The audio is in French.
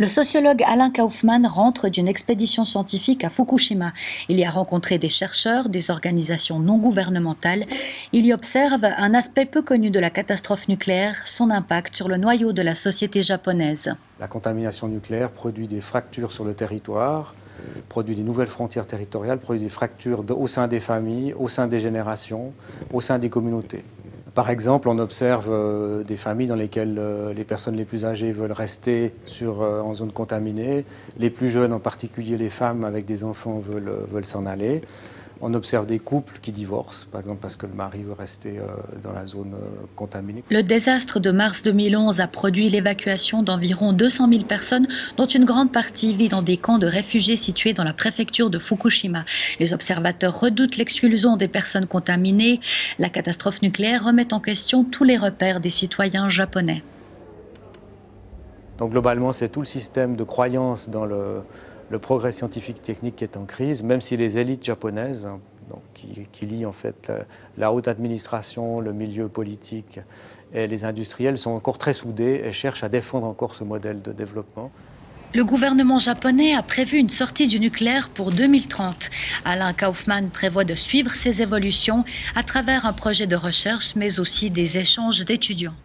Le sociologue Alain Kaufmann rentre d'une expédition scientifique à Fukushima. Il y a rencontré des chercheurs, des organisations non gouvernementales. Il y observe un aspect peu connu de la catastrophe nucléaire, son impact sur le noyau de la société japonaise. La contamination nucléaire produit des fractures sur le territoire, produit des nouvelles frontières territoriales, produit des fractures au sein des familles, au sein des générations, au sein des communautés. Par exemple, on observe euh, des familles dans lesquelles euh, les personnes les plus âgées veulent rester euh, en zone contaminée, les plus jeunes, en particulier les femmes avec des enfants, veulent s'en aller. On observe des couples qui divorcent, par exemple parce que le mari veut rester euh, dans la zone euh, contaminée. Le désastre de mars 2011 a produit l'évacuation d'environ 200 000 personnes, dont une grande partie vit dans des camps de réfugiés situés dans la préfecture de Fukushima. Les observateurs redoutent l'exclusion des personnes contaminées. La catastrophe nucléaire remet en question tous les repères des citoyens japonais. Donc globalement, c'est tout le système de croyance dans le, le progrès scientifique technique est en crise, même si les élites japonaises, hein, qui, lient en fait la, la, haute administration, le milieu politique et les industriels, sont encore très soudés et cherchent à défendre encore ce modèle de développement. Le gouvernement japonais a prévu une sortie du nucléaire pour 2030. Alain Kaufmann prévoit de suivre ces évolutions à travers un projet de recherche, mais aussi des échanges d'étudiants.